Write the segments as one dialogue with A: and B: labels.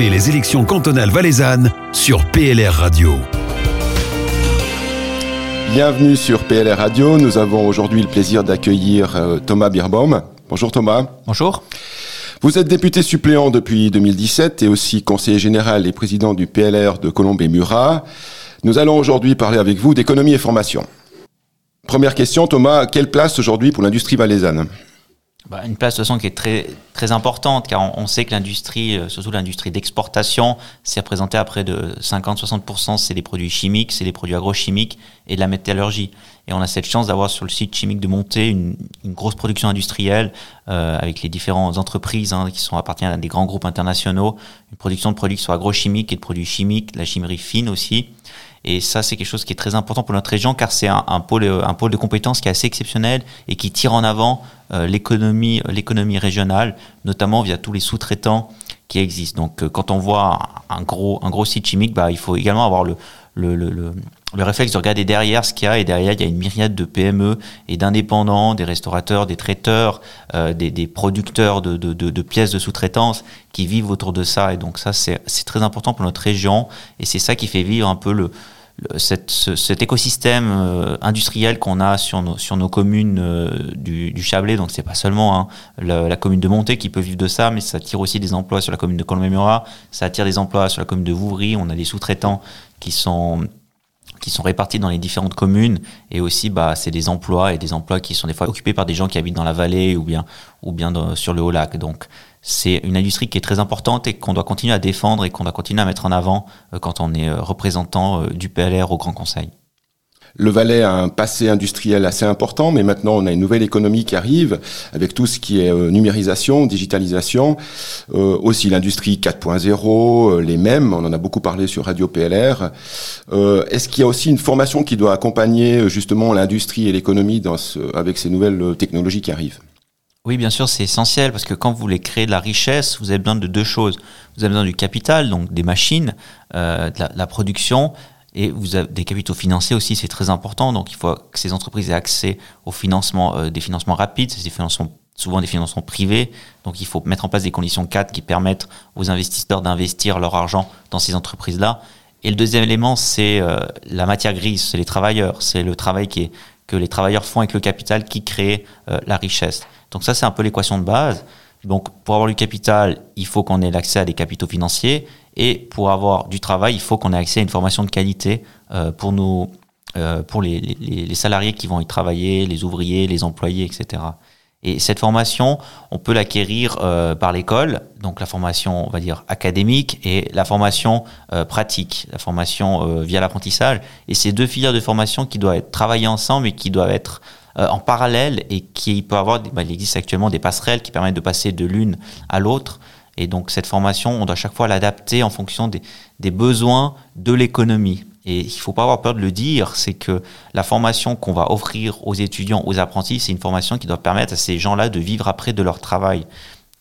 A: Suivez les élections cantonales valaisannes sur PLR Radio.
B: Bienvenue sur PLR Radio. Nous avons aujourd'hui le plaisir d'accueillir euh, Thomas Birbaum. Bonjour Thomas.
C: Bonjour.
B: Vous êtes député suppléant depuis 2017 et aussi conseiller général et président du PLR de Colombe et Murat. Nous allons aujourd'hui parler avec vous d'économie et formation. Première question, Thomas, quelle place aujourd'hui pour l'industrie valaisanne
C: bah, une place de toute qui est très, très importante car on, sait que l'industrie, euh, surtout l'industrie d'exportation, c'est représenté à près de 50-60%, c'est des produits chimiques, c'est des produits agrochimiques et de la métallurgie. Et on a cette chance d'avoir sur le site chimique de monter une, une grosse production industrielle euh, avec les différentes entreprises hein, qui sont appartiennent à des grands groupes internationaux, une production de produits qui sont agrochimiques et de produits chimiques, la chimie fine aussi. Et ça, c'est quelque chose qui est très important pour notre région car c'est un, pôle, un pôle de compétences qui est assez exceptionnel et qui tire en avant euh, l'économie, l'économie régionale, notamment via tous les sous-traitants qui existent. Donc, euh, quand on voit un gros, un gros site chimique, bah, il faut également avoir le, le réflexe de regarder derrière ce qu'il y a et derrière il y a une myriade de PME et d'indépendants, des restaurateurs, des traiteurs, euh, des, des, producteurs de, de, de, de pièces de sous-traitance qui vivent autour de ça. Et donc ça c'est très important pour notre région et c'est ça qui fait vivre un peu le, cette, ce, cet écosystème euh, industriel qu'on a sur nos, sur nos communes euh, du, du, Chablais, donc c'est pas seulement hein, la, la, commune de Montée qui peut vivre de ça, mais ça attire aussi des emplois sur la commune de Colombe-Murat, ça attire des emplois sur la commune de Vouvry, on a des sous-traitants qui sont qui sont répartis dans les différentes communes et aussi bah c'est des emplois et des emplois qui sont des fois occupés par des gens qui habitent dans la vallée ou bien ou bien sur le haut lac donc c'est une industrie qui est très importante et qu'on doit continuer à défendre et qu'on doit continuer à mettre en avant euh, quand on est euh, représentant euh, du PLR au Grand Conseil.
B: Le Valais a un passé industriel assez important, mais maintenant on a une nouvelle économie qui arrive avec tout ce qui est numérisation, digitalisation, euh, aussi l'industrie 4.0, les mêmes, on en a beaucoup parlé sur Radio PLR. Euh, Est-ce qu'il y a aussi une formation qui doit accompagner justement l'industrie et l'économie ce, avec ces nouvelles technologies qui arrivent?
C: Oui, bien sûr, c'est essentiel parce que quand vous voulez créer de la richesse, vous avez besoin de deux choses. Vous avez besoin du capital, donc des machines, euh, de la, la, production, et vous avez des capitaux financiers aussi, c'est très important. Donc il faut que ces entreprises aient accès au financement, euh, des financements rapides, c'est des financements souvent des financements privés. Donc il faut mettre en place des conditions cadres qui permettent aux investisseurs d'investir leur argent dans ces entreprises-là. Et le deuxième élément, c'est euh, la matière grise, c'est les travailleurs, c'est le travail que les travailleurs font avec le capital qui crée euh, la richesse. Donc ça, c'est un peu l'équation de base. Donc pour avoir du capital, il faut qu'on ait l'accès à des capitaux financiers et pour avoir du travail, il faut qu'on ait accès à une formation de qualité euh, pour nous, euh, pour les, salariés qui vont y travailler, les ouvriers, les employés, etc. Et cette formation, on peut l'acquérir euh, par l'école, donc la formation, on va dire, académique et la formation pratique, la formation via l'apprentissage. Et ces deux filières de formation qui doivent être travaillées ensemble et qui doivent être en parallèle et qui peut avoir, bah, il existe actuellement des passerelles qui permettent de passer de l'une à l'autre. Et donc cette formation, on doit chaque fois l'adapter en fonction des, besoins de l'économie. Et il ne faut pas avoir peur de le dire, c'est que la formation qu'on va offrir aux étudiants, aux apprentis, c'est une formation qui doit permettre à ces gens-là de vivre après de leur travail.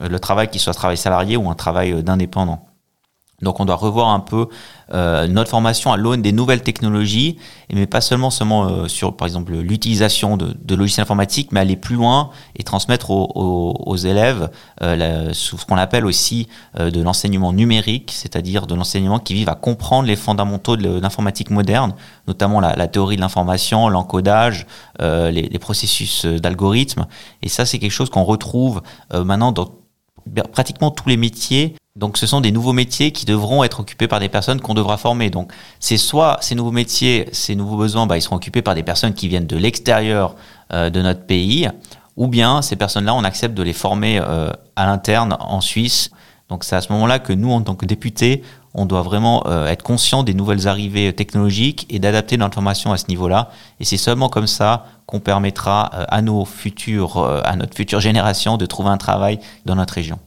C: Euh, le travail qui soit travail salarié ou un travail euh, d'indépendant. Donc on doit revoir un peu euh, notre formation à l'aune des nouvelles technologies, mais pas seulement seulement euh, sur par exemple l'utilisation de, logiciels informatiques, mais aller plus loin et transmettre aux, élèves euh, ce qu'on appelle aussi de l'enseignement numérique, c'est-à-dire de l'enseignement qui vive à comprendre les fondamentaux de l'informatique moderne, notamment la, la théorie de l'information, l'encodage, les, les, processus d'algorithmes. Et ça c'est quelque chose qu'on retrouve maintenant dans pratiquement tous les métiers donc ce sont des nouveaux métiers qui devront être occupés par des personnes qu'on devra former. Donc c'est soit ces nouveaux métiers, ces nouveaux besoins, bah, ils seront occupés par des personnes qui viennent de l'extérieur euh, de notre pays, ou bien ces personnes-là, on accepte de les former euh, à l'interne en Suisse. Donc c'est à ce moment-là que nous, en tant que députés, on doit vraiment euh, être conscient des nouvelles arrivées technologiques et d'adapter notre formation à ce niveau-là. Et c'est seulement comme ça qu'on permettra euh, à nos futurs, euh, à notre future génération de trouver un travail dans notre région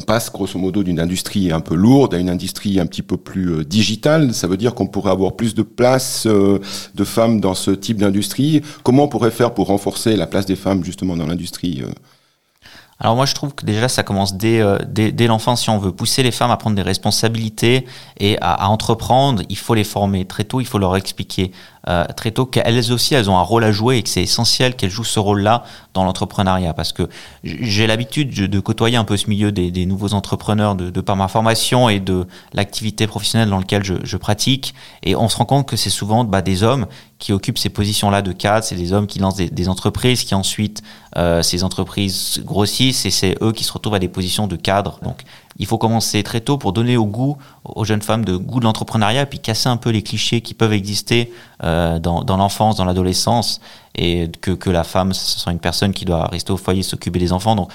B: on passe grosso modo d'une industrie un peu lourde à une industrie un petit peu plus euh, digitale. Ça veut dire qu'on pourrait avoir plus de place euh, de femmes dans ce type d'industrie. Comment on pourrait faire pour renforcer la place des femmes justement dans l'industrie euh
C: alors moi je trouve que déjà ça commence dès, euh, dès, dès l'enfance. Si on veut pousser les femmes à prendre des responsabilités et à, à, entreprendre, il faut les former très tôt, il faut leur expliquer euh, très tôt qu'elles aussi, elles ont un rôle à jouer et que c'est essentiel qu'elles jouent ce rôle-là dans l'entrepreneuriat. Parce que j'ai l'habitude de côtoyer un peu ce milieu des, nouveaux entrepreneurs de, par ma formation et de l'activité professionnelle dans laquelle je, pratique. Et on se rend compte que c'est souvent bah, des hommes qui occupent ces positions-là de cadre, c'est des hommes qui lancent des, des entreprises, qui ensuite euh, ces entreprises grossissent et c'est eux qui se retrouvent à des positions de cadre. Donc il faut commencer très tôt pour donner au goût aux jeunes femmes de goût de l'entrepreneuriat, puis casser un peu les clichés qui peuvent exister euh, dans, l'enfance, dans l'adolescence, et que, la femme, ce soit une personne qui doit rester au foyer, s'occuper des enfants.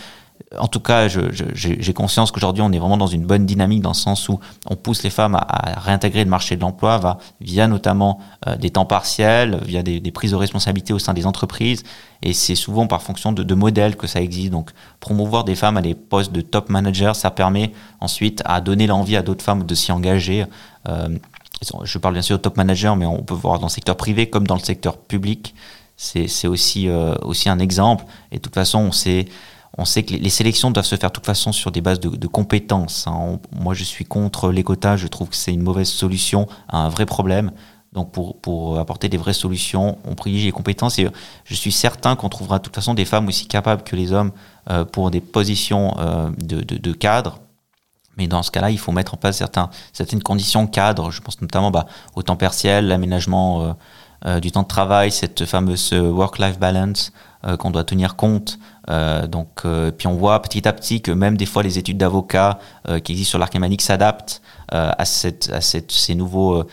C: En tout cas, j'ai conscience qu'aujourd'hui, on est vraiment dans une bonne dynamique dans le sens où on pousse les femmes à, réintégrer le marché de l'emploi via notamment euh, des temps partiels, via des, prises de responsabilité au sein des entreprises. Et c'est souvent par fonction de, modèles que ça existe. Donc, promouvoir des femmes à des postes de top manager, ça permet ensuite à donner l'envie à d'autres femmes de s'y engager. Euh, je parle bien sûr de top manager, mais on peut voir dans le secteur privé comme dans le secteur public. C'est aussi, euh, aussi un exemple. Et de toute façon, on sait on sait que les, sélections doivent se faire de toute façon sur des bases de, compétences. Hein. moi, je suis contre les quotas. Je trouve que c'est une mauvaise solution à un vrai problème. Donc, pour, apporter des vraies solutions, on privilégie les compétences. Et je suis certain qu'on trouvera de toute façon des femmes aussi capables que les hommes euh, pour des positions euh, de, cadre. Mais dans ce cas-là, il faut mettre en place certaines conditions cadres. Je pense notamment bah, au temps partiel, l'aménagement euh, du temps de travail, cette fameuse work-life balance qu'on doit tenir compte. Euh, donc, euh, puis on voit petit à petit que même des fois les études d'avocat euh, qui existent sur l'arc s'adaptent à, ces, nouveaux,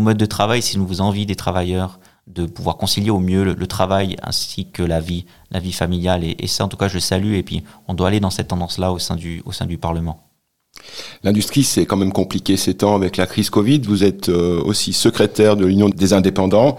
C: modes de travail, ces nouveaux envies des travailleurs de pouvoir concilier au mieux le, travail ainsi que la vie, familiale. Et, ça, en tout cas, je le salue. Et puis, on doit aller dans cette tendance-là au sein du Parlement.
B: L'industrie, c'est quand même compliqué ces temps avec la crise Covid. Vous êtes aussi secrétaire de l'Union des indépendants.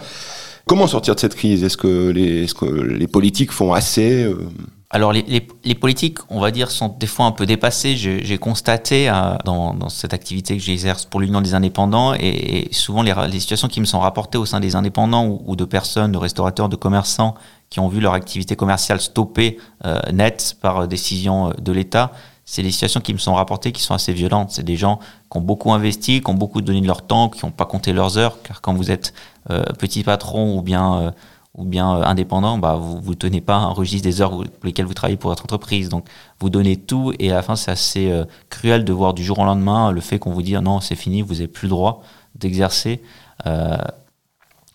B: Comment sortir de cette crise? Est-ce que, les, politiques font assez euh?
C: Alors les, politiques, on va dire, sont des fois un peu dépassées. J'ai constaté euh, dans, cette activité que j'exerce pour l'Union des indépendants et, souvent les, situations qui me sont rapportées au sein des indépendants ou, de personnes, de restaurateurs, de commerçants qui ont vu leur activité commerciale stoppée euh, net par décision de l'État, c'est des situations qui me sont rapportées qui sont assez violentes. C'est des gens qui ont beaucoup investi, qui ont beaucoup donné de leur temps, qui n'ont pas compté leurs heures, car quand vous êtes euh, petit patron ou bien euh, ou bien euh, indépendant, bah vous vous tenez pas un registre des heures pour lesquelles vous travaillez pour votre entreprise. Donc vous donnez tout et à la fin c'est assez cruel de voir du jour au lendemain le fait qu'on vous dit non c'est fini, vous n'avez plus le droit d'exercer.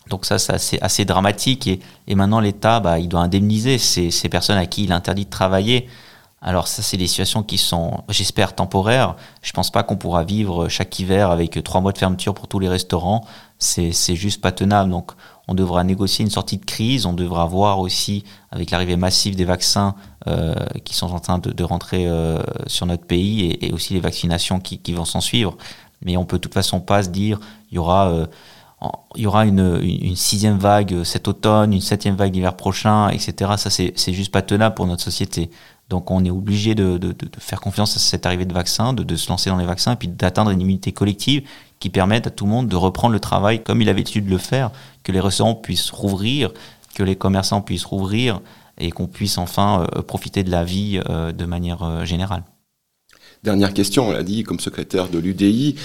C: donc ça c'est assez, dramatique et, et maintenant l'État bah, il doit indemniser ces personnes à qui il interdit de travailler. Alors ça, c'est des situations qui sont, j'espère, temporaires. Je pense pas qu'on pourra vivre chaque hiver avec trois mois de fermeture pour tous les restaurants. C'est, c'est juste pas tenable. Donc, on devra négocier une sortie de crise. On devra voir aussi, avec l'arrivée massive des vaccins euh, qui sont en train de, de rentrer euh, sur notre pays et, et, aussi les vaccinations qui, qui vont s'en suivre. Mais on peut de toute façon pas se dire, il y aura euh, il y aura une, une, sixième vague cet automne, une septième vague l'hiver prochain, etc. Ça, c'est, c'est juste pas tenable pour notre société. Donc on est obligé de, faire confiance à cette arrivée de vaccins, de, se lancer dans les vaccins et puis d'atteindre une immunité collective qui permette à tout le monde de reprendre le travail comme il avait l'habitude de le faire, que les restaurants puissent rouvrir, que les commerçants puissent rouvrir et qu'on puisse enfin euh, profiter de la vie euh, de manière euh, générale.
B: Dernière question, on l'a dit, comme secrétaire de l'UDI,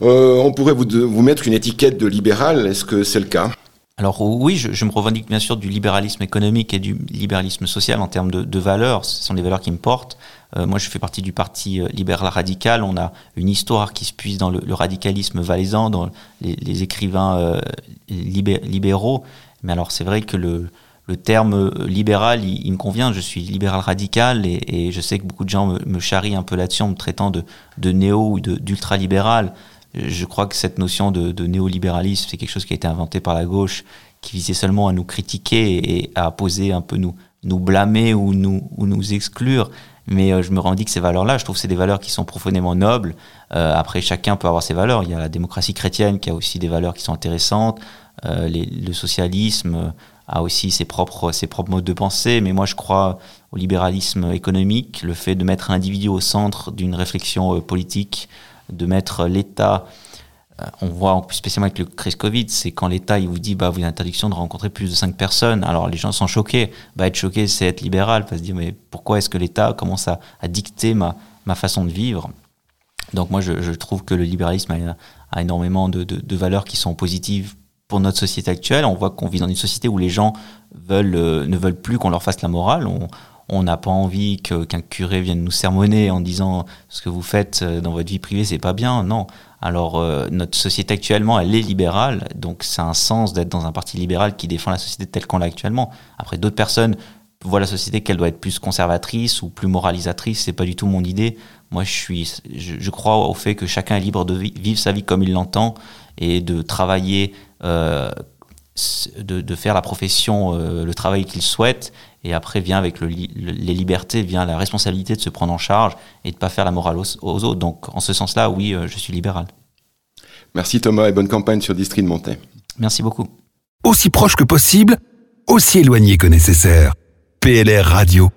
B: on pourrait vous mettre une étiquette de libéral, est-ce que c'est le cas?
C: Alors oui, je, je, me revendique bien sûr du libéralisme économique et du libéralisme social en termes de, de valeurs. Ce sont des valeurs qui me portent. Euh, moi, je fais partie du parti euh, libéral radical. On a une histoire qui se puise dans le, le radicalisme valaisan, dans les, les écrivains euh, libéraux. Mais alors, c'est vrai que le, le terme euh, libéral, il, il, me convient. Je suis libéral radical et, et, je sais que beaucoup de gens me, me charrient un peu là-dessus en me traitant de, de néo ou d'ultra-libéral je crois que cette notion de, néolibéralisme, c'est quelque chose qui a été inventé par la gauche, qui visait seulement à nous critiquer et à poser un peu nous, blâmer ou nous, ou nous exclure. Mais euh, je me que ces valeurs-là. Je trouve que c'est des valeurs qui sont profondément nobles. Euh, après, chacun peut avoir ses valeurs. Il y a la démocratie chrétienne qui a aussi des valeurs qui sont intéressantes. Euh, le socialisme a aussi ses propres, ses propres modes de pensée. Mais moi, je crois au libéralisme économique, le fait de mettre l'individu au centre d'une réflexion politique de mettre l'État euh, on voit spécialement avec le crise Covid, c'est quand l'État il vous dit bah vous avez l'interdiction de rencontrer plus de 5 personnes. Alors les gens sont choqués. Bah être choqué c'est être libéral, se dire mais pourquoi est-ce que l'État commence à, dicter ma, ma façon de vivre? Donc moi je, trouve que le libéralisme a, énormément de, de, valeurs qui sont positives pour notre société actuelle. On voit qu'on vit dans une société où les gens veulent, euh, ne veulent plus qu'on leur fasse la morale. N'a pas envie qu'un curé vienne nous sermonner en disant ce que vous faites euh, dans votre vie privée, c'est pas bien. Non. Alors, euh, notre société actuellement, elle est libérale. Donc, c'est un sens d'être dans un parti libéral qui défend la société telle qu'on l'a actuellement. Après, d'autres personnes voient la société qu'elle doit être plus conservatrice ou plus moralisatrice. C'est pas du tout mon idée. Moi, je suis, je, crois au fait que chacun est libre de vivre sa vie comme il l'entend et de travailler, euh, de, faire la profession, euh, le travail qu'il souhaite. Et après vient avec les libertés, vient la responsabilité de se prendre en charge et de pas faire la morale aux, autres. Donc, en ce sens-là, oui, euh, je suis libéral.
B: Merci Thomas et bonne campagne sur District de Montaix.
C: Merci beaucoup.
A: Aussi proche que possible, aussi éloigné que nécessaire. PLR Radio.